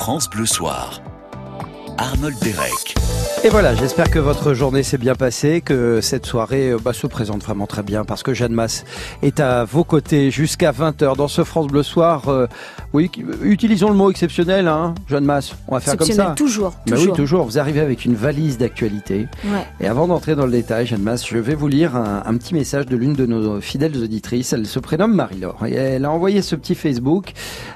France Bleu Soir. Arnold Derek. Et voilà, j'espère que votre journée s'est bien passée, que cette soirée euh, bah, se présente vraiment très bien parce que Jeanne Masse est à vos côtés jusqu'à 20h dans ce France Bleu Soir. Euh, oui, utilisons le mot exceptionnel, hein, Jeanne Masse. On va faire comme ça. Toujours, bah oui, toujours. Vous arrivez avec une valise d'actualité. Ouais. Et avant d'entrer dans le détail, Jeanne Masse, je vais vous lire un, un petit message de l'une de nos fidèles auditrices. Elle se prénomme Marie-Laure et elle a envoyé ce petit Facebook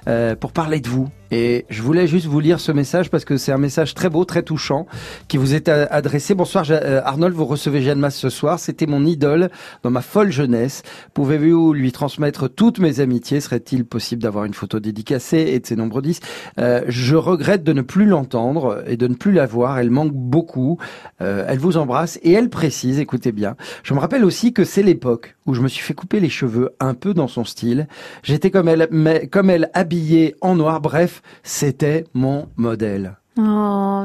euh, pour parler de vous. Et je voulais juste vous lire ce message parce que c'est un message très beau, très touchant, qui vous est adressé. Bonsoir euh, Arnold, vous recevez Jeanne Masse ce soir. C'était mon idole dans ma folle jeunesse. Pouvez-vous lui transmettre toutes mes amitiés? Serait-il possible d'avoir une photo dédicacée? Et de ses nombreux disques euh, Je regrette de ne plus l'entendre et de ne plus la voir. Elle manque beaucoup. Euh, elle vous embrasse et elle précise, écoutez bien, je me rappelle aussi que c'est l'époque où je me suis fait couper les cheveux un peu dans son style. J'étais comme elle, mais comme elle habillée en noir. Bref, c'était mon modèle. Oh,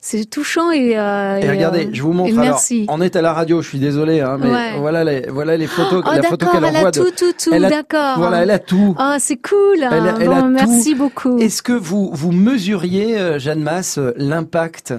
c'est touchant et, euh, et, regardez, je vous montre. merci. on est à la radio, je suis désolé, hein, mais voilà les voilà les photos, oh, la photo qu'elle envoie. Elle a tout, tout, tout, d'accord. Voilà, elle a tout. Oh, c'est cool. Elle, elle bon, a merci tout. beaucoup. Est-ce que vous vous mesuriez, euh, Jeanne Masse, l'impact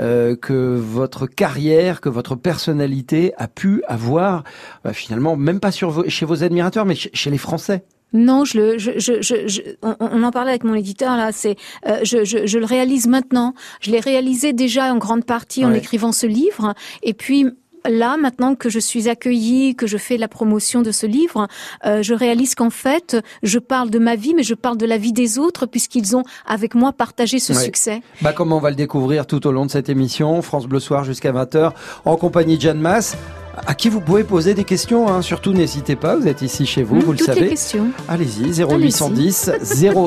euh, que votre carrière, que votre personnalité a pu avoir, bah, finalement, même pas sur vos, chez vos admirateurs, mais chez les Français? Non, je le, je, je, je, on, on, en parlait avec mon éditeur là. C'est, euh, je, le réalise maintenant. Je l'ai réalisé déjà en grande partie en écrivant ce livre, et puis là, maintenant que je suis accueillie, que je fais la promotion de ce livre, euh, je réalise qu'en fait, je parle de ma vie, mais je parle de la vie des autres, puisqu'ils ont avec moi partagé ce Ouais. succès. Bah, comme on va le découvrir tout au long de cette émission, France Bleu Soir jusqu'à 20h, en compagnie de Jeanne Masse, à qui vous pouvez poser des questions. Hein. Surtout, n'hésitez pas, vous êtes ici chez vous, Mmh, vous le savez. Allez-y, 0810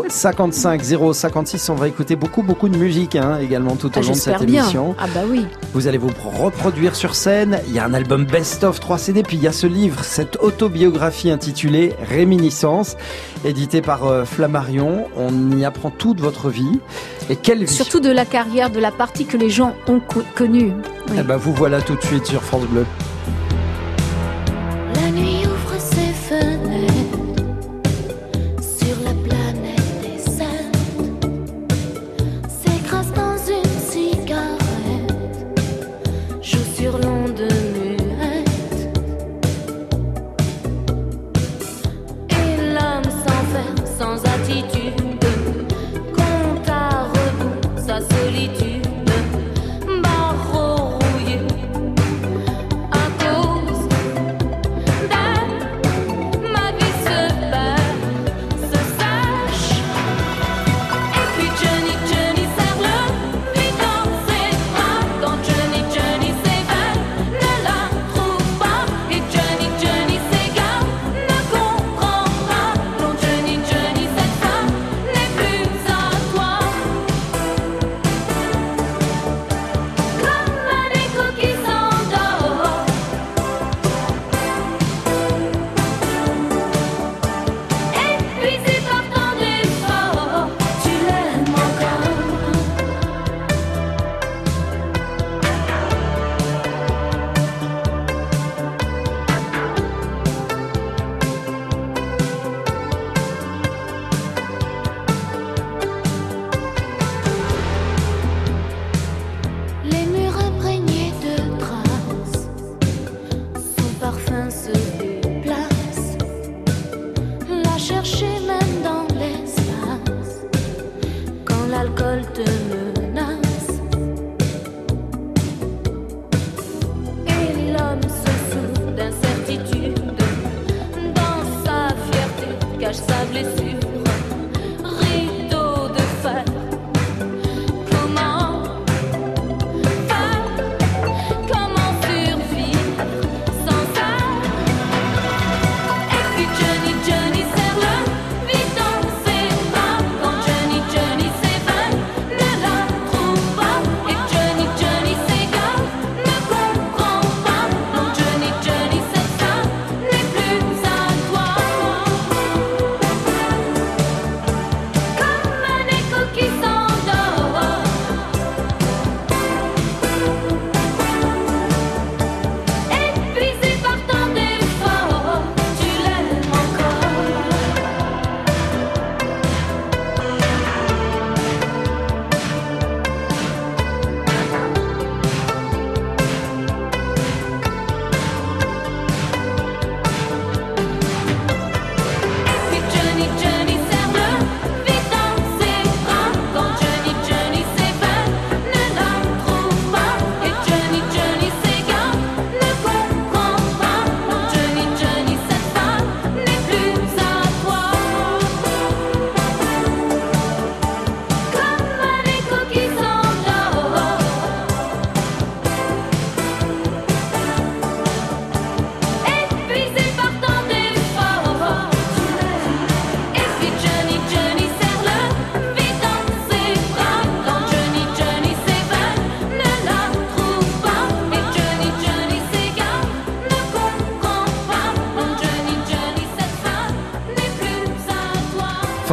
055 056. On va écouter beaucoup, beaucoup de musique hein, également tout au Ah, long de cette bien. émission. Ah bah oui. Vous allez vous reproduire sur scène. Il y a un album best-of 3 CD, puis il y a ce livre, cette autobiographie intitulée Réminiscence, édité par euh, Flammarion. On y apprend toute votre vie. Et quelle vie Surtout de la carrière, de la partie que les gens ont co- connue. Oui. Eh ben, vous voilà tout de suite sur France Bleu.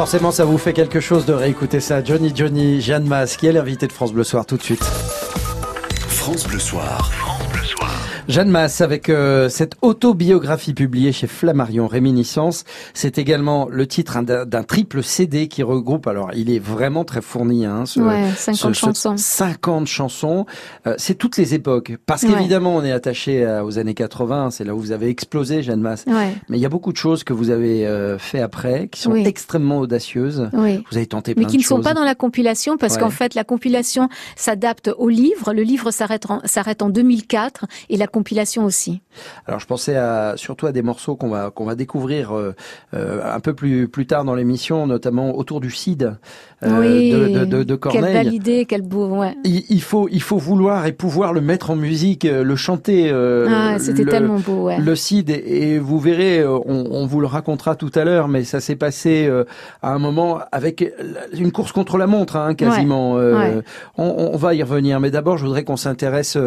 Forcément, ça vous fait quelque chose de réécouter ça. Johnny Johnny, Jeanne Masse, qui est l'invité de France Bleu Soir tout de suite. France Bleu Soir. Jeanne Masse avec euh, cette autobiographie publiée chez Flammarion Réminiscence. C'est également le titre d'un triple CD qui regroupe, alors il est vraiment très fourni, hein, ce, Ouais, 50 chansons. 50 chansons. Euh, c'est toutes les époques. Parce Ouais. qu'évidemment, on est attaché à- aux années 80, c'est là où vous avez explosé, Jeanne Masse. Ouais, Mais il y a beaucoup de choses que vous avez euh, fait après, qui sont Oui. extrêmement audacieuses. oui. Vous avez tenté plein mais qui de ne sont pas dans la compilation parce qu'en fait la compilation s'adapte au livre. Le livre s'arrête en, s'arrête en 2004 et la compilation aussi. Alors je pensais à, surtout à des morceaux qu'on va qu'on va découvrir euh, euh, un peu plus plus tard dans l'émission, notamment autour du Cid euh, oui. de, de, de, de Quelle belle idée, quel beau. Ouais. Il, il faut il faut vouloir et pouvoir le mettre en musique, le chanter. euh, ah, c'était le- tellement beau. Ouais. Le Cid et, et vous verrez, on, on vous le racontera tout à l'heure, mais ça s'est passé à un moment avec une course contre la montre, hein, quasiment. Ouais. On, on va y revenir, mais d'abord, je voudrais qu'on s'intéresse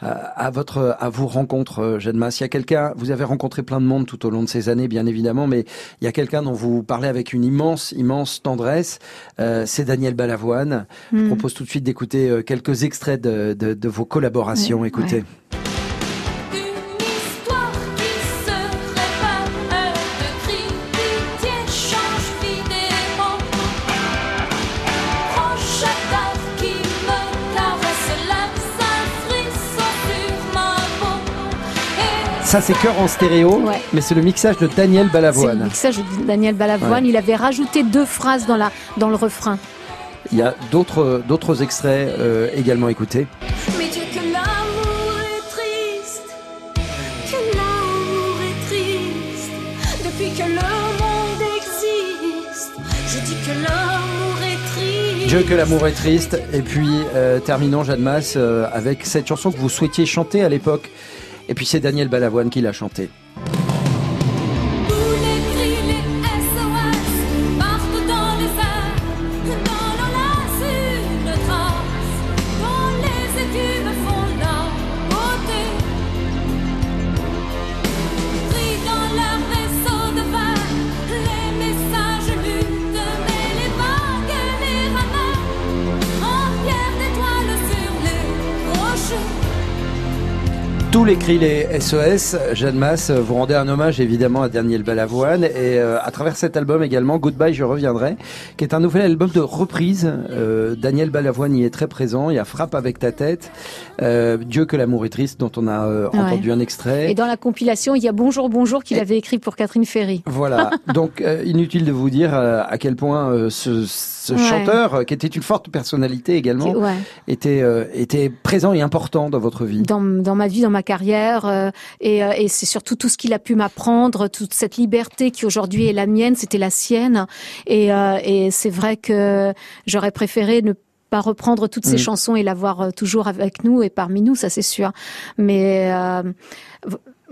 à, à votre à vos rencontres, euh, Jeanne Masse. Il y a quelqu'un, vous avez rencontré plein de monde tout au long de ces années, bien évidemment, mais il y a quelqu'un dont vous parlez avec une immense immense tendresse. Euh, C'est Daniel Balavoine. Je Hmm. propose tout de suite d'écouter euh, quelques extraits de, de, de vos collaborations. Ouais, Écoutez. ouais. Ça, c'est cœur en stéréo, Ouais. mais c'est le mixage de Daniel C'est le Balavoine. mixage de Daniel Balavoine. Il avait rajouté deux phrases dans la dans le refrain. Il y a d'autres d'autres extraits euh, également écoutés. Mais Dieu que l'amour est triste, que l'amour est triste, depuis que le monde existe. Je dis que l'amour est triste. Dieu que l'amour est triste. Et puis euh, terminons Jeanne Masse euh, avec cette chanson que vous souhaitiez chanter à l'époque. Et puis c'est Daniel Balavoine qui l'a chantée. Tous les cris, les SOS, Jeanne Masse, vous rendez un hommage évidemment à Daniel Balavoine et euh, à travers cet album également, Goodbye, je reviendrai, qui est un nouvel album de reprise. Euh, Daniel Balavoine y est très présent, il y a Frappe avec ta tête, euh, Dieu que l'amour est triste, dont on a euh, Ouais. entendu un extrait. Et dans la compilation, il y a Bonjour Bonjour qu'il Et- avait écrit pour Catherine Ferry. Voilà, donc euh, inutile de vous dire euh, à quel point euh, ce, ce Ouais. chanteur, euh, qui était une forte personnalité également, ouais. était, euh, était présent et important dans votre vie. dans, dans ma vie, dans ma carrière, euh, et, euh, et c'est surtout tout ce qu'il a pu m'apprendre, toute cette liberté qui aujourd'hui est la mienne, c'était la sienne, et, euh, et c'est vrai que j'aurais préféré ne pas reprendre toutes ces Mm. chansons et l'avoir toujours avec nous et parmi nous, ça c'est sûr. Mais euh,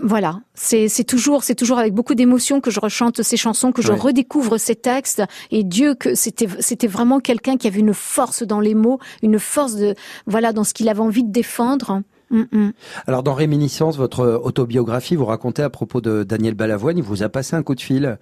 voilà, c'est c'est toujours c'est toujours avec beaucoup d'émotion que je rechante ces chansons, que je Ouais. redécouvre ces textes. Et Dieu que c'était c'était vraiment quelqu'un qui avait une force dans les mots, une force de voilà dans ce qu'il avait envie de défendre. Mm, mm. Alors dans Réminiscence, votre autobiographie, vous racontez à propos de Daniel Balavoine, il vous a passé un coup de fil.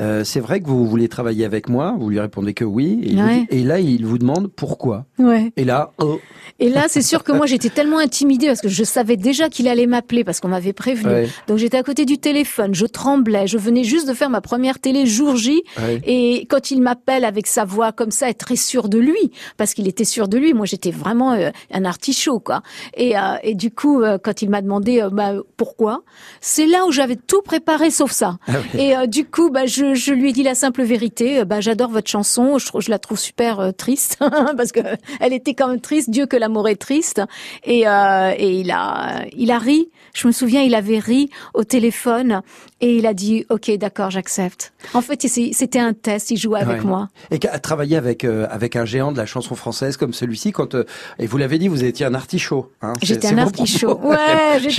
Euh, c'est vrai que vous voulez travailler avec moi, vous lui répondez que oui, et, il vous Ouais. dit- et là il vous demande pourquoi. Ouais. Et là, oh, Et là, c'est sûr que moi, j'étais tellement intimidée parce que je savais déjà qu'il allait m'appeler parce qu'on m'avait prévenu. ouais, Donc j'étais à côté du téléphone, je tremblais, je venais juste de faire ma première télé jour J et quand il m'appelle avec sa voix comme ça, être très sûr de lui, parce qu'il était sûr de lui, moi j'étais vraiment euh, un artichaut quoi. Et, euh, et du coup, euh, quand il m'a demandé euh, bah, pourquoi, c'est là où j'avais tout préparé sauf ça. Ah oui. Et euh, du coup, bah, je, je lui ai dit la simple vérité. euh, bah, j'adore votre chanson. Je, la trouve super euh, triste parce que elle était quand même triste. Dieu que l'amour est triste. Et, euh, et il a, il a ri. Je me souviens, il avait ri au téléphone et il a dit OK, d'accord, j'accepte. En fait, c'était un test. Il jouait avec Ouais. moi. Et travailler avec euh, avec un géant de la chanson française comme celui-ci, quand euh, et vous l'avez dit, vous étiez un artichaut. Hein, J'étais un vos artichaut. propos. Ouais,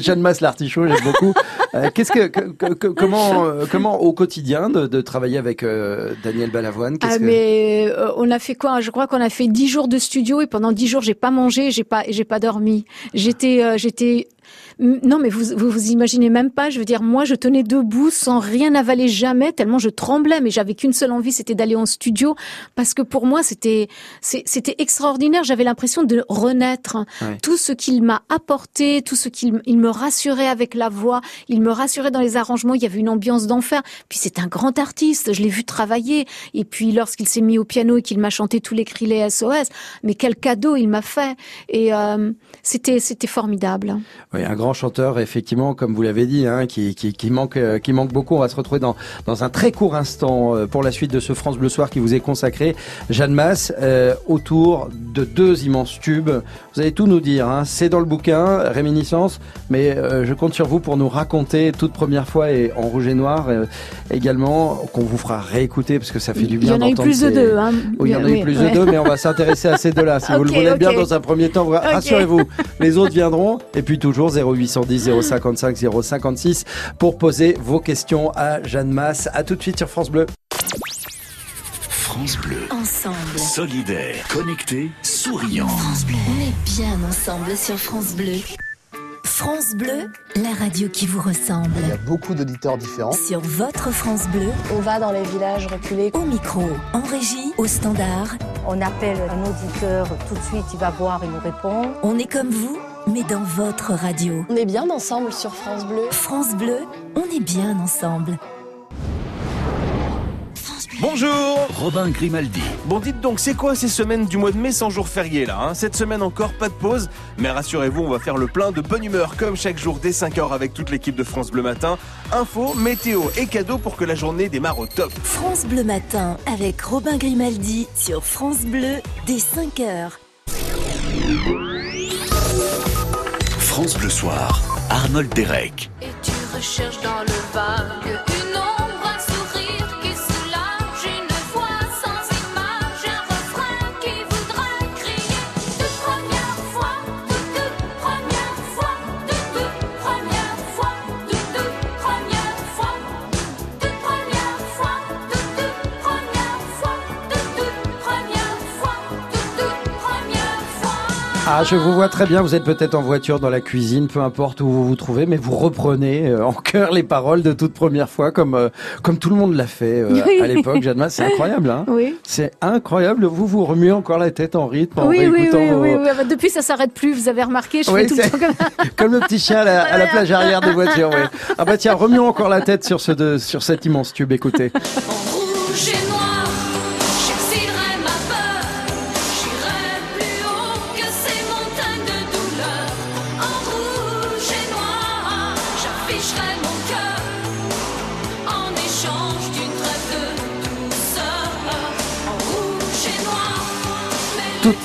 Jeanne, Masse l'artichaut, j'aime beaucoup. Euh, Qu'est-ce que, que- que- comment euh, comment au quotidien de, de travailler avec euh, Daniel Balavoine Ah mais euh, on a fait quoi? Je crois qu'on a fait dix jours de studio et pendant dix jours j'ai pas mangé, j'ai pas j'ai pas dormi. J'étais euh, j'étais Non, mais vous, vous vous imaginez même pas. Je veux dire, moi, je tenais debout sans rien avaler jamais, tellement je tremblais. Mais j'avais qu'une seule envie, c'était d'aller en studio, parce que pour moi, c'était c'était extraordinaire. J'avais l'impression de renaître. Ouais. Tout ce qu'il m'a apporté, tout ce qu'il il me rassurait avec la voix, il me rassurait dans les arrangements. Il y avait une ambiance d'enfer. Puis c'est un grand artiste. Je l'ai vu travailler. Et puis lorsqu'il s'est mis au piano et qu'il m'a chanté tous les cris les SOS, mais quel cadeau il m'a fait. Et euh, c'était c'était formidable. Oui, un grand chanteur, effectivement, comme vous l'avez dit, hein, qui, qui, qui manque, euh, qui manque beaucoup. On va se retrouver dans, dans un très court instant euh, pour la suite de ce France Bleu Soir qui vous est consacré. Jeanne Masse, euh, autour de deux immenses tubes. Vous allez tout nous dire. Hein. C'est dans le bouquin, Réminiscence, mais euh, je compte sur vous pour nous raconter toute première fois et en rouge et noir euh, également, qu'on vous fera réécouter parce que ça fait du Il bien y en a eu d'entendre plus de deux. Hein. oui, il y en a eu plus ouais. de deux, mais on va s'intéresser à ces deux-là. Si vous le voulez bien dans un premier temps, rassurez-vous, les autres viendront. Et puis toujours 0810 055 056 pour poser vos questions à Jeanne Masse. À tout de suite sur France Bleu. France Bleu. Ensemble. Solidaire, connecté, souriant. On est bien ensemble sur France Bleu. France Bleu, la radio qui vous ressemble. Il y a beaucoup d'auditeurs différents. Sur votre France Bleu, On va dans les villages reculés. au micro, en régie, au standard. On appelle un auditeur, tout de suite il va voir, il nous répond. On est comme vous, mais dans votre radio. On est bien ensemble sur France Bleu. France Bleu, on est bien ensemble. Bonjour Robin Grimaldi. Bon dites donc, c'est quoi ces semaines du mois de mai sans jour férié là hein? Cette semaine encore, pas de pause, mais rassurez-vous, on va faire le plein de bonne humeur comme chaque jour dès 5h avec toute l'équipe de France Bleu Matin. Info, météo et cadeaux pour que la journée démarre au top. France Bleu Matin avec Robin Grimaldi sur France Bleu dès 5 heures. France Bleu Soir. Arnold Derek. Et tu recherches dans le vague Ah, je vous vois très bien. Vous êtes peut-être en voiture, dans la cuisine, peu importe où vous vous trouvez, mais vous reprenez euh, en cœur les paroles de toute première fois, comme euh, comme tout le monde l'a fait euh, à l'époque. Jeanne c'est incroyable. Hein Oui. c'est incroyable. Vous vous remuez encore la tête en rythme en Oui, oui, réécoutant oui, vos- oui, oui. Ah bah, Depuis, ça s'arrête plus. Vous avez remarqué, je Oui, fais tout le temps comme le petit chien à la, à la plage arrière des voitures, oui. Ah bah tiens, remuons encore la tête sur ce de, sur cet immense tube, écoutez.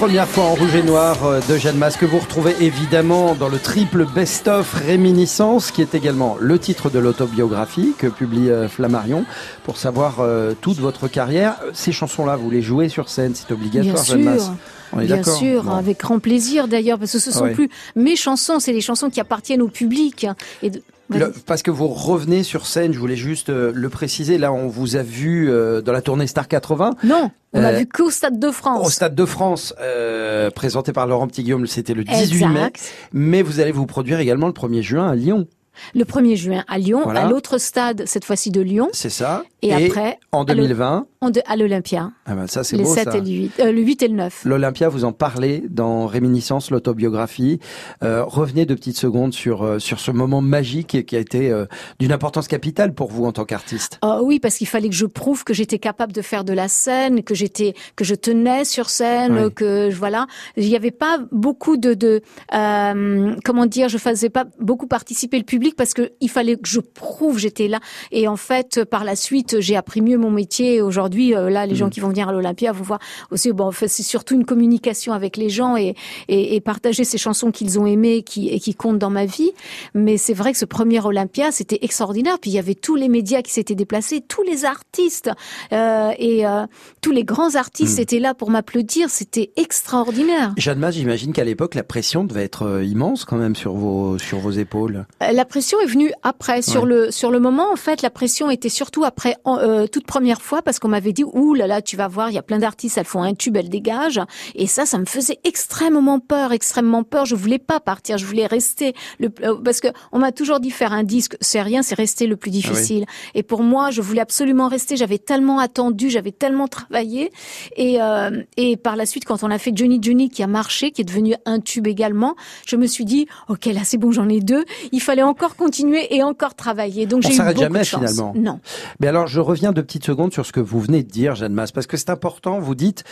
première fois en rouge et noir euh, de Jeanne Masse que vous retrouvez évidemment dans le triple best-of Réminiscence qui est également le titre de l'autobiographie que publie euh, Flammarion pour savoir euh, toute votre carrière. Ces chansons-là, vous les jouez sur scène, c'est obligatoire Bien Jeanne. On est Bien sûr, Bon. avec grand plaisir d'ailleurs, parce que ce sont Ouais. plus mes chansons, c'est les chansons qui appartiennent au public. Et de- Le- parce que vous revenez sur scène, je voulais juste euh, le préciser, là on vous a vu euh, dans la tournée Star 80, Non, on a Euh, vu qu'au Stade de France. au Stade de France, euh, présenté par Laurent Petit-Guillaume, c'était le 18 mai, Exact. mais vous allez vous produire également le 1er juin à Lyon, Le 1er juin à Lyon, Voilà. à l'autre stade, cette fois-ci de Lyon, c'est ça et, après en à le- 2020, on de- à l'Olympia, ah ben ça c'est les beau 7 ça. et le 8, euh, le 8 et le 9. L'Olympia, vous en parlez dans Réminiscence, l'autobiographie. Euh, revenez de petites secondes sur euh, sur ce moment magique qui a été euh, d'une importance capitale pour vous en tant qu'artiste. Ah oui, parce qu'il fallait que je prouve que j'étais capable de faire de la scène, que j'étais, que je tenais sur scène, Oui. que voilà. Il n'y avait pas beaucoup de, de euh, comment dire, je faisais pas beaucoup participer le public parce que il fallait que je prouve j'étais là. Et en fait, par la suite, j'ai appris mieux mon métier. Aujourd'hui, euh, là, les Mm. gens qui vont venir à l'Olympia vont voir aussi. Bon, en fait, c'est surtout une communication avec les gens et, et, et partager ces chansons qu'ils ont aimées qui, et qui comptent dans ma vie. Mais c'est vrai que ce premier Olympia, c'était extraordinaire. Puis il y avait tous les médias qui s'étaient déplacés, tous les artistes euh, et euh, tous les grands artistes Mm. étaient là pour m'applaudir. C'était extraordinaire. Jeanne Masse, j'imagine qu'à l'époque la pression devait être immense quand même sur vos sur vos épaules. La pression est venue après. Sur Ouais. le sur le moment, en fait, la pression était surtout après euh, toute première fois parce qu'on m'avait dit ouh là là, tu vas voir, il y a plein d'artistes, elles font un tube, elles dégagent. Et ça, ça me faisait extrêmement peur, extrêmement peur. Je voulais pas partir, je voulais rester. Le, euh, parce que on m'a toujours dit faire un disque, c'est rien, c'est rester le plus difficile. Et pour moi, je voulais absolument rester. J'avais tellement attendu, j'avais tellement travaillé. Et, euh, et par la suite, quand on a fait Johnny Johnny qui a marché, qui est devenu un tube également, je me suis dit, ok, là c'est bon, j'en ai deux. Il fallait encore continuer et encore travailler. Donc On j'ai eu beaucoup jamais, de chance. finalement. Non. Mais alors, je reviens deux petites secondes sur ce que vous venez de dire, Jeanne Masse, parce que c'est important. Vous dites,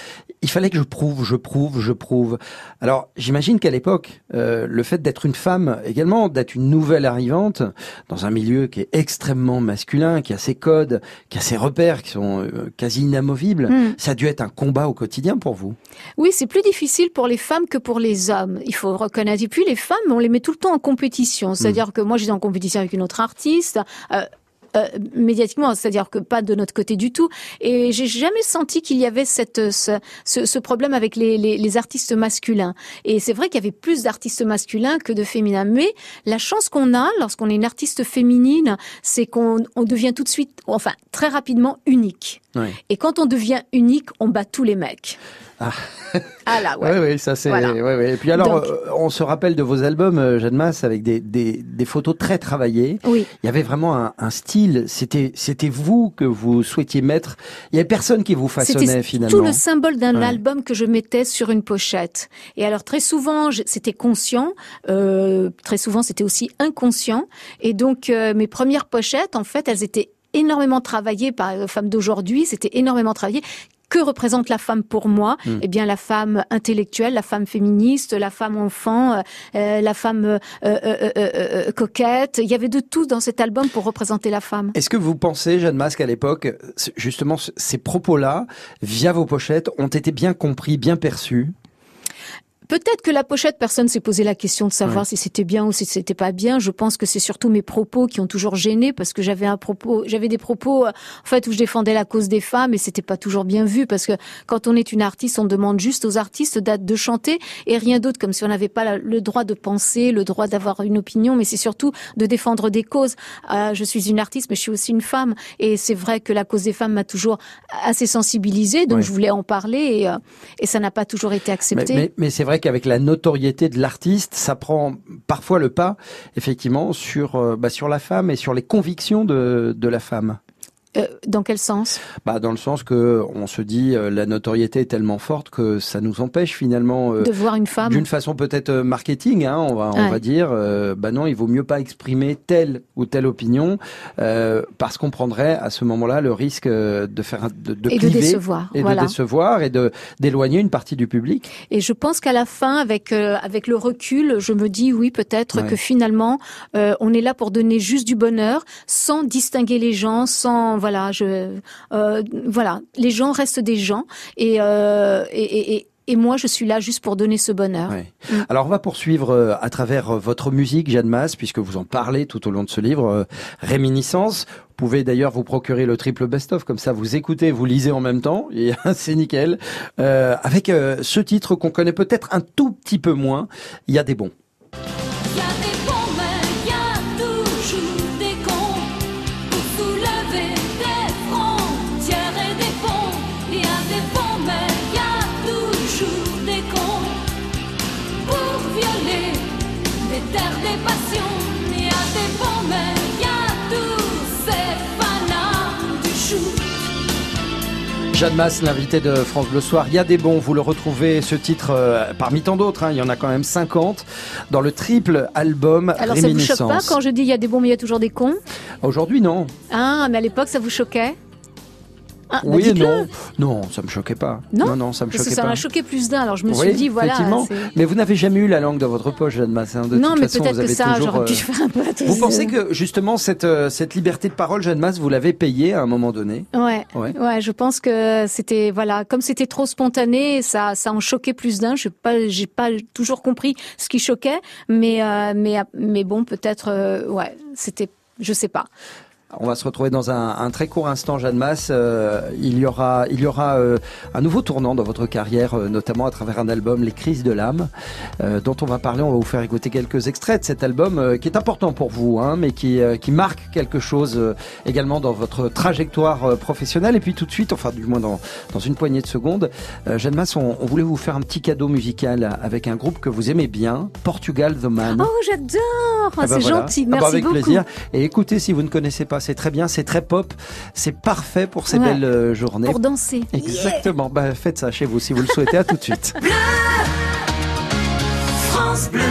il fallait que je prouve, je prouve, je prouve. Alors, j'imagine qu'à l'époque, euh, le fait d'être une femme, également, d'être une nouvelle arrivante dans un milieu qui est extrêmement masculin, qui a ses codes, qui a ses repères, qui sont euh, quasi inamovibles, Hmm. ça a dû être un combat au quotidien pour vous. Oui, c'est plus difficile pour les femmes que pour les hommes. Il faut reconnaître. Et puis les femmes, on les met tout le temps en compétition. C'est-à-dire que moi, j'étais en compétition avec une autre artiste. euh, euh, médiatiquement, c'est-à-dire que pas de notre côté du tout. Et j'ai jamais senti qu'il y avait cette ce, ce, ce problème avec les, les, les artistes masculins. Et c'est vrai qu'il y avait plus d'artistes masculins que de féminins. Mais la chance qu'on a lorsqu'on est une artiste féminine, c'est qu'on on devient tout de suite, enfin très rapidement unique. Oui. Et quand on devient unique, on bat tous les mecs. Ah. Ah là, ouais. Oui, oui, ça c'est. Voilà. Et puis alors, Donc- euh, on se rappelle de vos albums, euh, Jeanne Masse, avec des, des, des photos très travaillées. Oui. Il y avait vraiment un, un style. C'était, c'était vous que vous souhaitiez mettre. Il y avait personne qui vous façonnait C'était finalement. tout le symbole d'un Ouais. album que je mettais sur une pochette. Et alors très souvent, c'était conscient, euh, très souvent c'était aussi inconscient. Et donc mes premières pochettes, en fait, elles étaient énormément travaillées par les femmes d'aujourd'hui. C'était énormément travaillé. Que représente la femme pour moi Hmm. Eh bien, la femme intellectuelle, la femme féministe, la femme enfant, euh, euh, la femme euh, euh, euh, coquette. Il y avait de tout dans cet album pour représenter la femme. Est-ce que vous pensez, Jeanne Masse, qu'à l'époque, justement, ces propos-là, via vos pochettes, ont été bien compris, bien perçus? Peut-être que la pochette, personne s'est posé la question de savoir Ouais. si c'était bien ou si c'était pas bien. Je pense que c'est surtout mes propos qui ont toujours gêné parce que j'avais un propos, j'avais des propos, euh, en fait, où je défendais la cause des femmes et c'était pas toujours bien vu parce que quand on est une artiste, on demande juste aux artistes de chanter et rien d'autre, comme si on n'avait pas le droit de penser, le droit d'avoir une opinion, mais c'est surtout de défendre des causes. Euh, je suis une artiste, mais je suis aussi une femme et c'est vrai que la cause des femmes m'a toujours assez sensibilisée, donc Ouais. je voulais en parler et, euh, et ça n'a pas toujours été Mais, accepté. mais, mais c'est vrai qu'avec la notoriété de l'artiste, ça prend parfois le pas, effectivement, sur, euh, bah, sur la femme et sur les convictions de, de la femme. Euh, dans quel sens? Bah, dans le sens que on se dit euh, la notoriété est tellement forte que ça nous empêche finalement euh, De voir une femme d'une façon peut-être marketing, hein, on va on va dire, bah non, il vaut mieux pas exprimer telle ou telle opinion parce qu'on prendrait à ce moment-là le risque de faire de, de et de décevoir. et voilà. de décevoir et de d'éloigner une partie du public. Et je pense qu'à la fin, avec avec le recul, je me dis oui, peut-être Ouais. que finalement, on est là pour donner juste du bonheur, sans distinguer les gens, sans voilà, je euh, voilà, les gens restent des gens et euh, et, et, et et moi, je suis là juste pour donner ce bonheur. Ouais. Mm. Alors on va poursuivre euh, à travers votre musique, Jeanne Masse, puisque vous en parlez tout au long de ce livre, Réminiscence. Vous pouvez d'ailleurs vous procurer le triple best-of, comme ça vous écoutez, vous lisez en même temps, et c'est nickel. Euh, avec euh, ce titre qu'on connaît peut-être un tout petit peu moins, il y a des bons. Y a des Jeanne Masse, l'invité de France Bleu Soir. Il y a des bons, vous le retrouvez, ce titre, euh, parmi tant d'autres, hein, il y en a quand même 50, dans le triple album Alors ça vous choque pas quand je dis il y a des bons mais il y a toujours des cons? Aujourd'hui, non. Ah, mais à l'époque ça vous choquait? Ah, bah oui et non. Non, ça me choquait pas. Non non, non, ça me Parce que choquait ça pas. m'a choqué plus d'un. Alors je me Oui, suis dit voilà. Mais vous n'avez jamais eu la langue dans votre poche, Jeanne Masse. hein. De Non, toute mais peut-être que ça, toujours. j'aurais pu euh, faire un peu. Vous pensez que justement cette euh, cette liberté de parole, Jeanne Masse, vous l'avez payée à un moment donné? Ouais, Ouais. ouais, je pense que c'était voilà, comme c'était trop spontané, ça, ça en choquait plus d'un. Je pas, j'ai pas toujours compris ce qui choquait, mais euh, mais mais bon, peut-être, euh, ouais, c'était, je sais pas. On va se retrouver dans un, un très court instant, Jeanne Masse. Euh, il y aura, il y aura euh, un nouveau tournant dans votre carrière, euh, notamment à travers un album, Les Crises de l'âme, euh, dont on va parler. On va vous faire écouter quelques extraits de cet album euh, qui est important pour vous, hein, mais qui, euh, qui marque quelque chose euh, également dans votre trajectoire euh, professionnelle. Et puis tout de suite, enfin du moins dans, dans une poignée de secondes, euh, Jeanne Masse, on, on voulait vous faire un petit cadeau musical avec un groupe que vous aimez bien, Portugal The Man. Oh, j'adore Ah bah C'est voilà. gentil, Ah bah merci avec beaucoup. plaisir. Et écoutez, si vous ne connaissez pas, c'est très bien, c'est très pop, c'est parfait pour ces Ouais. belles euh, journées. Pour danser. Exactement. Bah, faites ça chez vous si vous le souhaitez. À tout de suite. France Bleu.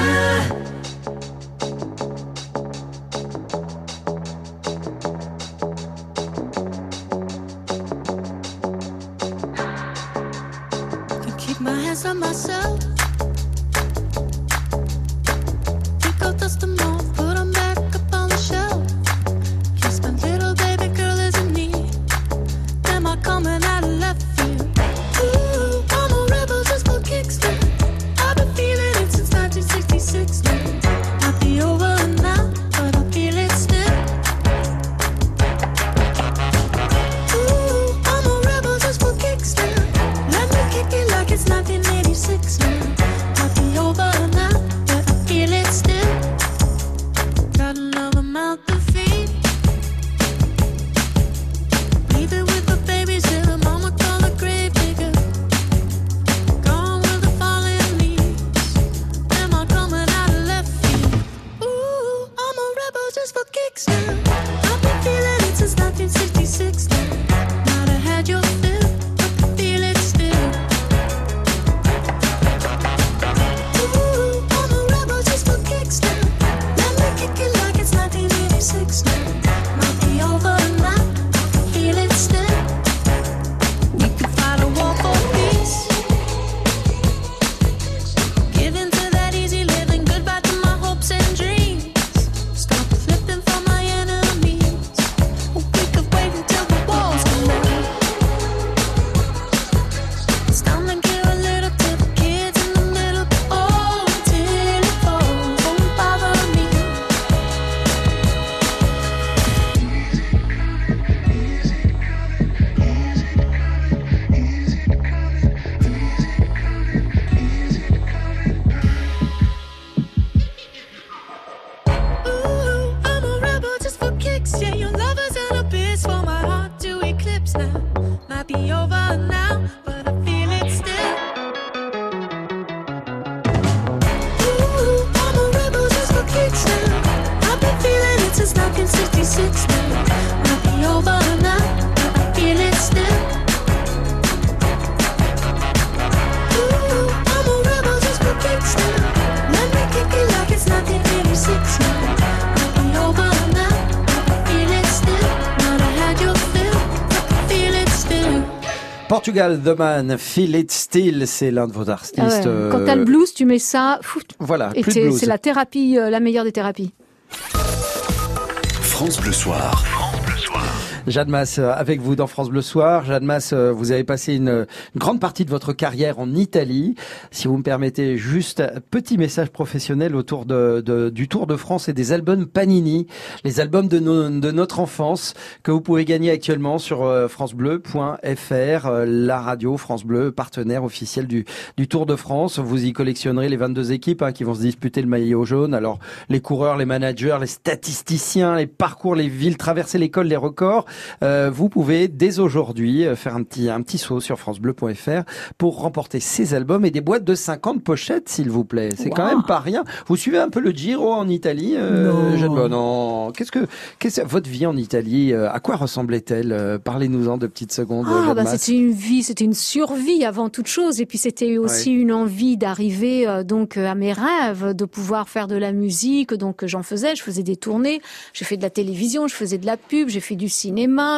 Portugal The Man, Feel It Still, c'est l'un de vos artistes. Ah ouais. Quand t'as le blues, tu mets ça, Voilà, et c'est la thérapie, euh, la meilleure des thérapies. France Bleu Soir. Jeanne Masse, euh, avec vous dans France Bleu Soir. Jeanne Masse, euh, vous avez passé une, grande partie de votre carrière en Italie. Si vous me permettez, juste un petit message professionnel autour du Tour de France et des albums Panini, les albums de, notre enfance que vous pouvez gagner actuellement sur euh, francebleu.fr, la radio France Bleu, partenaire officiel du, Tour de France. Vous y collectionnerez les 22 équipes hein, qui vont se disputer le maillot jaune. Alors, les coureurs, les managers, les statisticiens, les parcours, les villes, traverser l'école, les records. Euh, vous pouvez dès aujourd'hui euh, faire un petit un petit saut sur francebleu.fr pour remporter ces albums et des boîtes de 50 pochettes, s'il vous plaît. C'est quand même pas rien. Vous suivez un peu le Giro en Italie, euh, Non. Qu'est-ce que qu'est-ce votre vie en Italie euh, À quoi ressemblait-elle? Parlez-nous-en de petites secondes. Ah, bah, c'était une vie, c'était une survie avant toute chose. Et puis c'était aussi une envie d'arriver euh, donc à mes rêves, de pouvoir faire de la musique. Donc j'en faisais, je faisais des tournées, j'ai fait de la télévision, je faisais de la pub, j'ai fait du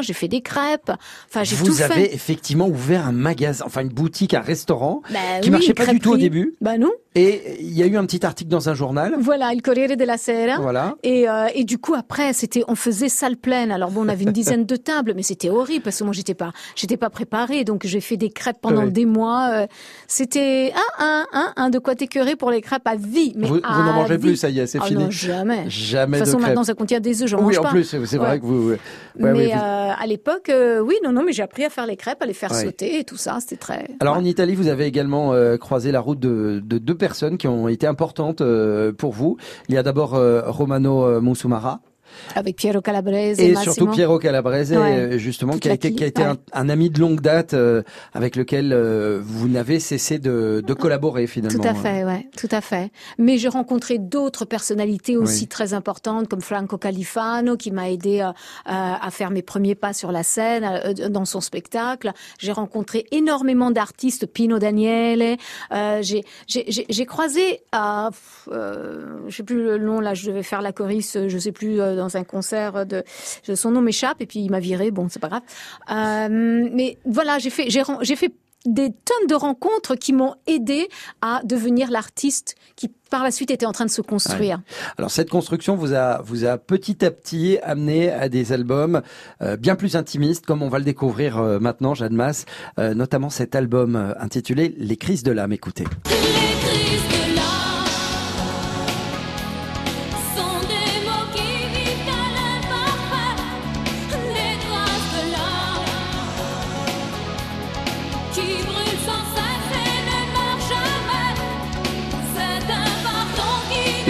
j'ai fait des crêpes. Enfin, j'ai tout Vous avez effectivement ouvert un magasin, enfin une boutique, un restaurant Bah qui oui, marchait pas du tout au début. Bah non. Et il y a eu un petit article dans un journal. Voilà, il Corriere della Sera. Voilà. Et, euh, et du coup après c'était on faisait salle pleine alors bon on avait une dizaine de tables mais c'était horrible parce que moi j'étais pas j'étais pas préparée donc j'ai fait des crêpes pendant Oui. des mois euh, c'était un un un un de quoi t'écœurer pour les crêpes à vie mais Vous, vous n'en mangez vie. plus, ça y est, c'est Ah fini. non jamais Jamais de toute façon de maintenant ça contient des œufs j'en oui, mange en pas plus, c'est vrai que vous. ouais, mais oui, vous- euh, à l'époque oui non non mais j'ai appris à faire les crêpes à les faire Ouais. sauter et tout ça c'était très Alors en Italie, vous avez également croisé la route de, de deux personnes qui ont été importantes euh, pour vous. Il y a d'abord euh, Romano euh, Musumara avec Piero Calabrese et surtout Piero Calabrese, Ouais. euh, justement, qui a, été, qui- qui a été ouais. un, un ami de longue date euh, avec lequel euh, vous n'avez cessé de, de collaborer finalement. Tout à fait, ouais, tout à fait. Mais j'ai rencontré d'autres personnalités aussi Oui. très importantes, comme Franco Califano, qui m'a aidé euh, à faire mes premiers pas sur la scène, dans son spectacle. J'ai rencontré énormément d'artistes, Pino Daniele. J'ai, croisé, je sais plus le nom là, je devais faire la choriste, je sais plus euh, un concert de, son nom m'échappe et puis il m'a viré. Bon, c'est pas grave. Euh, mais voilà, j'ai fait, des tonnes de rencontres qui m'ont aidé à devenir l'artiste qui par la suite était en train de se construire. Alors cette construction vous a vous a petit à petit amené à des albums euh, bien plus intimistes, comme on va le découvrir euh, maintenant, Jeanne Masse, notamment cet album intitulé Les crises de l'âme. Écoutez.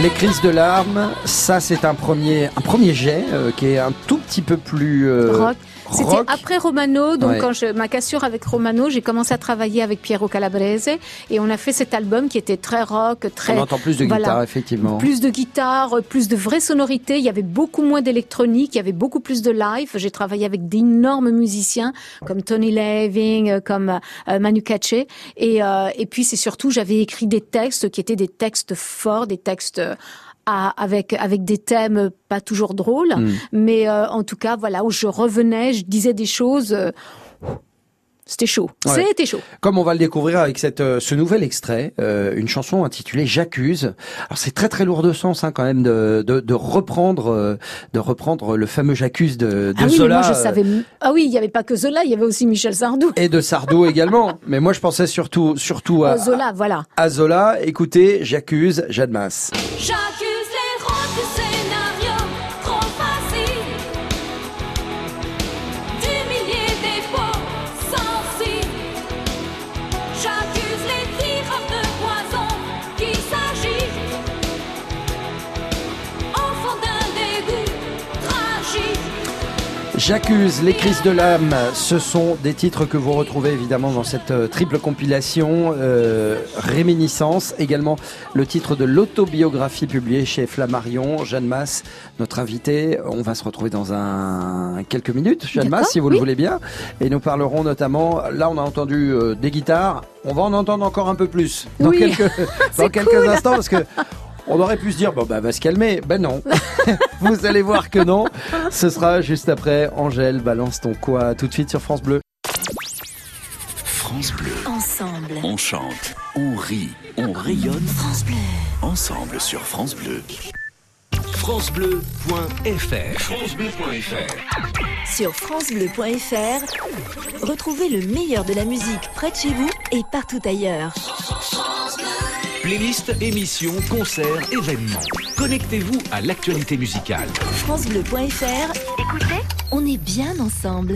Les crises de larmes, ça c'est un premier un premier jet euh, qui est un tout petit peu plus euh, Rock. C'était après Romano, donc Ouais. quand je, ma cassure avec Romano, j'ai commencé à travailler avec Piero Calabrese et on a fait cet album qui était très rock, très On entend plus de voilà. guitare effectivement. Plus de guitare, plus de vraies sonorités. Il y avait beaucoup moins d'électronique, il y avait beaucoup plus de live. J'ai travaillé avec d'énormes musiciens comme Tony Leving, euh, comme euh, Manu Katché. Et, euh, et puis c'est surtout, j'avais écrit des textes qui étaient des textes forts, des textes euh, à- avec avec des thèmes pas toujours drôles, Mm. mais euh, en tout cas voilà où je revenais, je disais des choses. euh, c'était chaud, Ouais. c'était chaud. Comme on va le découvrir avec cette, euh, ce nouvel extrait, euh, une chanson intitulée J'accuse. Alors c'est très très lourd de sens hein, quand même de, de, de reprendre euh, de reprendre le fameux J'accuse de, de ah oui, Zola. mais moi je savais. m- Ah oui, il y avait pas que Zola, il y avait aussi Michel Sardou. et de Sardou également. Mais moi je pensais surtout surtout à, Zola, voilà. à Zola. Écoutez, J'accuse, Masse. J'accuse J'accuse les crises de l'âme. Ce sont des titres que vous retrouvez évidemment dans cette euh, triple compilation euh, Réminiscence. Également le titre de l'autobiographie publiée chez Flammarion. Jeanne Masse, notre invitée. On va se retrouver dans un quelques minutes, Jeanne Masse, si vous le voulez bien. Et nous parlerons notamment. Là, on a entendu euh, des guitares. On va en entendre encore un peu plus dans Oui. quelques dans quelques instants parce que. On aurait pu se dire, bon, bah, va se calmer. Ben non. Vous allez voir que non. Ce sera juste après. Angèle, balance ton quoi tout de suite sur France Bleu. France Bleu. Ensemble. On chante, on rit, on rayonne France Bleu. ensemble sur France Bleu. FranceBleu.fr FranceBleu.fr Sur FranceBleu.fr, retrouvez le meilleur de la musique près de chez vous et partout ailleurs. Playlist, émissions, concerts, événements. Connectez-vous à l'actualité musicale. FranceBleu.fr, écoutez, on est bien ensemble.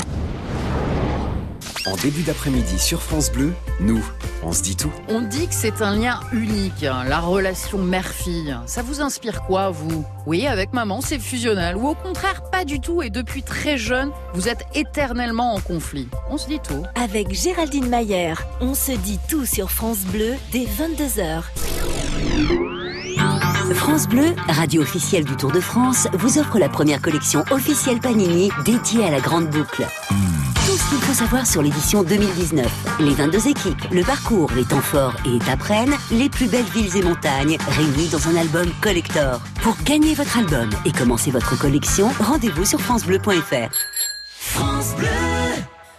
En début d'après-midi sur France Bleu, nous, on se dit tout. On dit que c'est un lien unique, hein, la relation mère-fille. Ça vous inspire quoi, vous? Oui, avec maman, c'est fusionnel. Ou au contraire, pas du tout. Et depuis très jeune, vous êtes éternellement en conflit. On se dit tout. Avec Géraldine Mayer, on se dit tout sur France Bleu dès 22h. France Bleu, radio officielle du Tour de France, vous offre la première collection officielle Panini dédiée à la grande boucle. Ce faut savoir sur l'édition 2019. Les 22 équipes, le parcours, les temps forts et étapes reines, les plus belles villes et montagnes, réunis dans un album collector. Pour gagner votre album et commencer votre collection, rendez-vous sur francebleu.fr.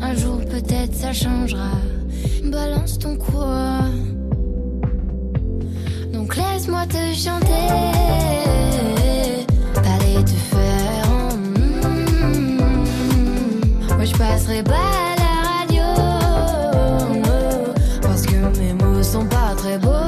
Un jour peut-être ça changera. Balance ton quoi. Donc laisse-moi te chanter. Parler te faire. mm. Moi je passerai pas à la radio. Parce que mes mots sont pas très beaux.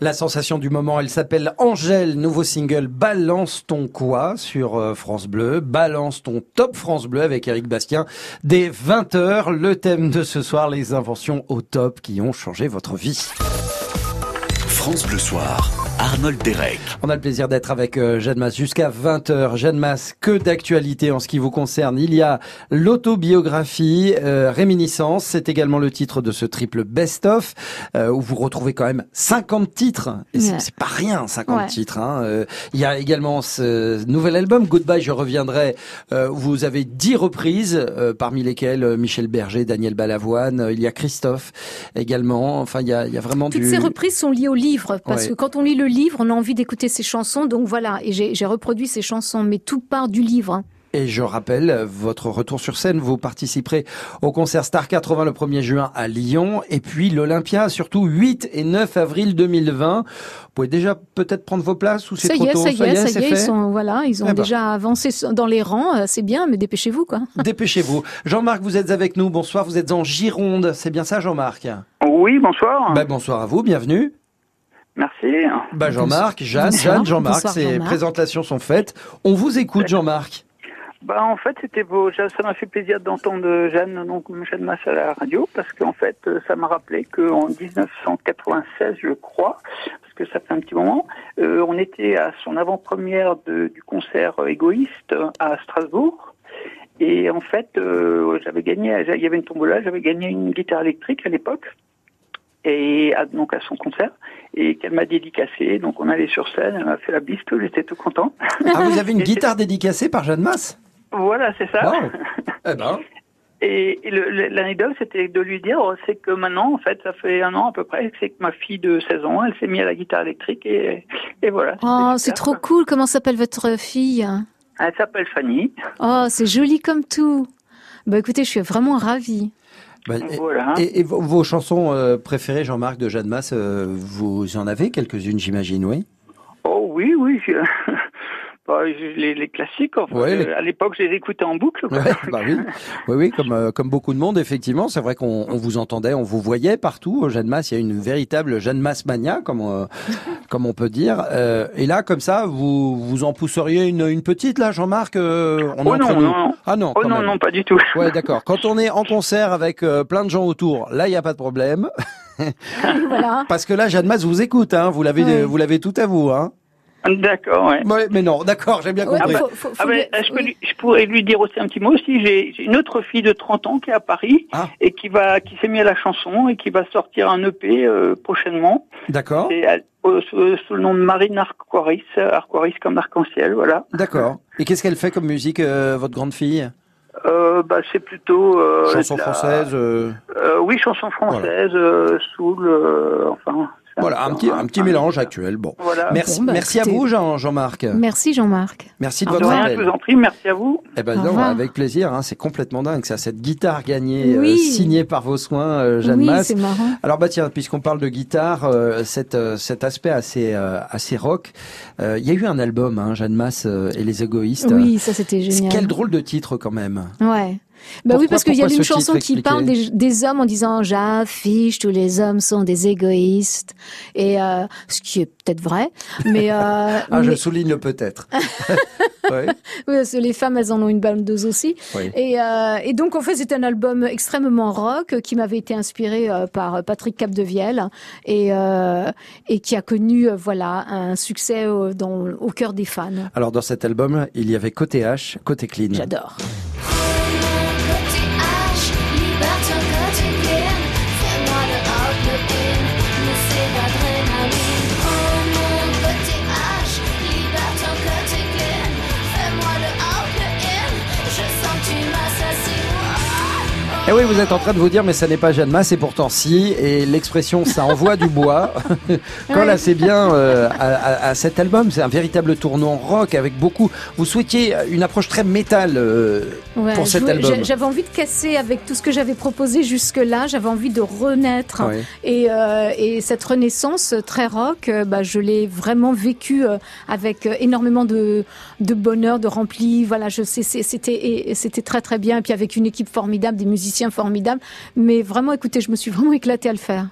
La sensation du moment, elle s'appelle Angèle, nouveau single Balance ton quoi sur euh, France Bleu, Balance ton top France Bleu avec Eric Bastien dès 20h. Le thème de ce soir, les inventions au top qui ont changé votre vie. France Bleu Soir, Arnold Derek. On a le plaisir d'être avec euh, Jeanne Masse jusqu'à 20h. Jeanne Masse, que d'actualité en ce qui vous concerne. Il y a l'autobiographie, euh, Réminiscence, c'est également le titre de ce triple best-of, euh, où vous retrouvez quand même 50 titres. Et c'est Ouais. pas rien, 50 Ouais. titres. Hein. Euh, il y a également ce nouvel album, Goodbye, je reviendrai. Euh, où vous avez 10 reprises, euh, parmi lesquelles euh, Michel Berger, Daniel Balavoine, euh, il y a Christophe également. Enfin, il y a, il y a vraiment Toutes du... ces reprises sont liées au livre, parce Ouais. que quand on lit le livre, on a envie d'écouter ses chansons. Donc voilà, et j'ai reproduit ces chansons, mais tout part du livre. hein. Et je rappelle votre retour sur scène. Vous participerez au concert Star 80 le 1er juin à Lyon et puis l'Olympia, surtout 8 et 9 avril 2020. Vous pouvez déjà peut-être prendre vos places ou c'est Ça y trop est, tôt ça y est, ça y est, ils sont, voilà, ils ont Eh ben. déjà avancé dans les rangs. euh, C'est bien, mais dépêchez-vous, quoi. Dépêchez-vous. Jean-Marc, vous êtes avec nous. Bonsoir, vous êtes en Gironde. C'est bien ça, Jean-Marc? Oui, bonsoir. Bah, Bonsoir à vous, bienvenue. Merci. Bah, Jean-Marc, Jeanne, Bonsoir. Jeanne, Jean-Marc, Bonsoir, ces Jean-Marc. présentations sont faites. On vous écoute, Jean-Marc. Bah, en fait, c'était beau. Ça m'a fait plaisir d'entendre Jeanne, donc Jeanne Masse à la radio, parce qu'en fait, euh, ça m'a rappelé qu'en 1996, je crois, parce que ça fait un petit moment, euh, on était à son avant-première de- du concert euh, égoïste à Strasbourg. Et en fait, euh, j'avais gagné, il y avait une tombola, j'avais gagné une guitare électrique à l'époque, et à, donc à son concert, et qu'elle m'a dédicacé. Donc on allait sur scène, elle m'a fait la bise, tout, j'étais tout content. Ah, vous avez une guitare dédicacée par Jeanne Masse? Voilà, c'est ça. Eh ben. Et, et l'anecdote, c'était de lui dire, oh, c'est que maintenant, en fait, ça fait un an à peu près, c'est que ma fille de 16 ans, elle s'est mise à la guitare électrique et, et voilà. Oh, c'est trop cool. Comment s'appelle votre fille? Elle s'appelle Fanny. Oh, c'est joli comme tout. Bah écoutez, je suis vraiment ravie. Bah, et- Voilà. Et, et vos, vos chansons euh, préférées, Jean-Marc de Jeanne Masse, euh, vous en avez quelques-unes, j'imagine, oui? Oh oui, oui. je- bah, les, les classiques, enfin, Ouais, les- euh, à l'époque, je les écoutais en boucle. Ouais, bah oui, oui, oui, comme euh, comme beaucoup de monde, effectivement, c'est vrai qu'on on vous entendait, on vous voyait partout. au Jeanne Masse, il y a une véritable Jeanne Masse mania, comme euh, comme on peut dire. Euh, et là, comme ça, vous vous en pousseriez une, une petite là, Jean-Marc. euh, on Oh entre non, nous. non, non. Ah non, Oh non, même. non, pas du tout. Ouais, d'accord. Quand on est en concert avec euh, plein de gens autour, là, il y a pas de problème. voilà. Parce que là, Jeanne Masse vous écoute, hein. Vous l'avez, vous l'avez tout à vous, hein. D'accord, ouais. Ouais, mais non, d'accord, j'ai bien Ouais, compris. faut- faut- faut Ah ben, je, peux lui- je pourrais lui dire aussi un petit mot aussi. J'ai j'ai une autre fille de 30 ans qui est à Paris Ah. et qui va, qui s'est mise à la chanson et qui va sortir un EP euh, prochainement. D'accord, euh, sous, sous le nom de Marine Arquaris, Arquaris comme arc-en-ciel, voilà. d'accord. Et qu'est-ce qu'elle fait comme musique, euh, votre grande fille? Euh, bah, c'est plutôt euh, Chanson la- française. euh, Euh, oui, chanson française, euh, soul, euh, enfin. Voilà, un petit, un petit mélange actuel. Bon. Voilà. Merci, Bon, bah, merci à vous, Jean, Jean-Marc. Merci Jean-Marc. Merci de votre appel. je vous en prie, merci à vous. Eh ben non, avec plaisir. Hein, c'est complètement dingue ça, cette guitare gagnée, euh, signée par vos soins, euh, Jeanne oui, Masse. c'est marrant. Alors bah tiens, puisqu'on parle de guitare, euh, cet, euh, cet aspect assez euh, assez rock, euh, il y a eu un album, hein, Jeanne Masse et les égoïstes. Oui, ça c'était génial. Quel drôle de titre quand même. Ouais. Bah Pourquoi- oui, parce qu'il y a une chanson qui parle des, des hommes en disant j'affiche tous les hommes sont des égoïstes et euh, ce qui est peut-être vrai, mais, euh, Ah, je mais- souligne le peut-être. oui, parce que les femmes elles en ont une bonne dose aussi. Oui. Et, euh, et donc en fait c'est un album extrêmement rock qui m'avait été inspiré par Patrick Capdevielle et et qui a connu voilà un succès au, dans, au cœur des fans. Alors dans cet album, il y avait côté H, côté clean. J'adore. Et Eh oui, vous êtes en train de vous dire, mais ça n'est pas Jeanne Masse, et pourtant si. Et l'expression, ça envoie du bois. Quand là, c'est bien euh, à, cet album, c'est un véritable tournant rock avec beaucoup. Vous souhaitiez une approche très métal euh, Ouais, pour cet album. j'a- J'avais envie de casser avec tout ce que j'avais proposé jusque-là. J'avais envie de renaître. Et, euh, et cette renaissance très rock, bah, je l'ai vraiment vécue avec énormément de, de bonheur, de rempli. Voilà, je sais, c'était très très bien. Et puis avec une équipe formidable, des musiciens formidables. Mais vraiment, écoutez, je me suis vraiment éclatée à le faire.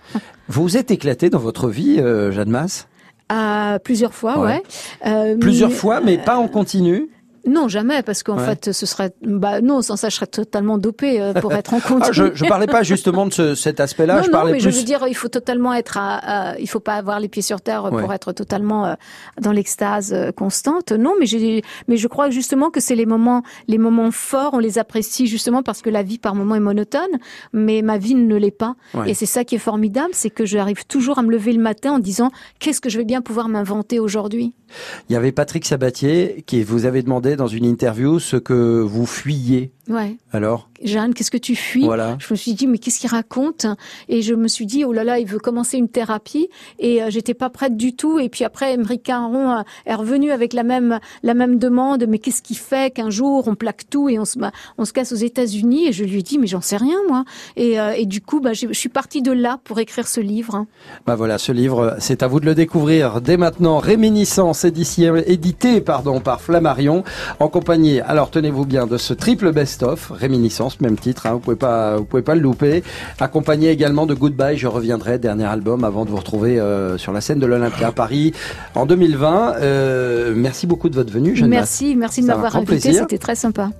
Vous êtes éclaté dans votre vie, euh, Jeanne Masse? À plusieurs fois, Ouais. ouais. Euh, Plusieurs mais- fois, mais pas en continu. Non, jamais, parce qu'en Ouais. fait, ce serait, bah non, sans ça, je serais totalement dopée euh, pour être en compte. Ah, je, je parlais pas justement de ce- cet aspect-là. non, je non, parlais mais plus. je veux dire, il faut totalement être à, à- il faut pas avoir les pieds sur terre Ouais. pour être totalement euh, dans l'extase euh, constante. Non, mais j'ai, mais je crois justement que c'est les moments, les moments forts, on les apprécie justement parce que la vie par moments est monotone, mais ma vie ne l'est pas. Ouais. Et c'est ça qui est formidable, c'est que j'arrive toujours à me lever le matin en disant qu'est-ce que je vais bien pouvoir m'inventer aujourd'hui? Il y avait Patrick Sabatier qui vous avait demandé dans une interview ce que vous fuyiez. Ouais. Alors Jeanne, qu'est-ce que tu fuis? Voilà. Je me suis dit, mais qu'est-ce qu'il raconte? Et je me suis dit, oh là là, il veut commencer une thérapie. Et euh, j'étais pas prête du tout. Et puis après, Émeric Caron euh, est revenu avec la même la même demande. Mais qu'est-ce qui fait qu'un jour on plaque tout et on se on se casse aux États-Unis? Et je lui ai dit, mais j'en sais rien moi. Et, euh, et du coup, bah, je suis partie de là pour écrire ce livre. Bah voilà, ce livre, c'est à vous de le découvrir dès maintenant. Réminiscence, édition- édité pardon par Flammarion, en compagnie. Alors tenez-vous bien de ce triple best-of, Réminiscence, même titre. Hein, vous pouvez pas, vous pouvez pas le louper. Accompagné également de Goodbye, je reviendrai, dernier album, avant de vous retrouver euh, sur la scène de l'Olympia à Paris en 2020. Euh, merci beaucoup de votre venue, Jeanne. Merci, merci de m'avoir invité. C'était très sympa.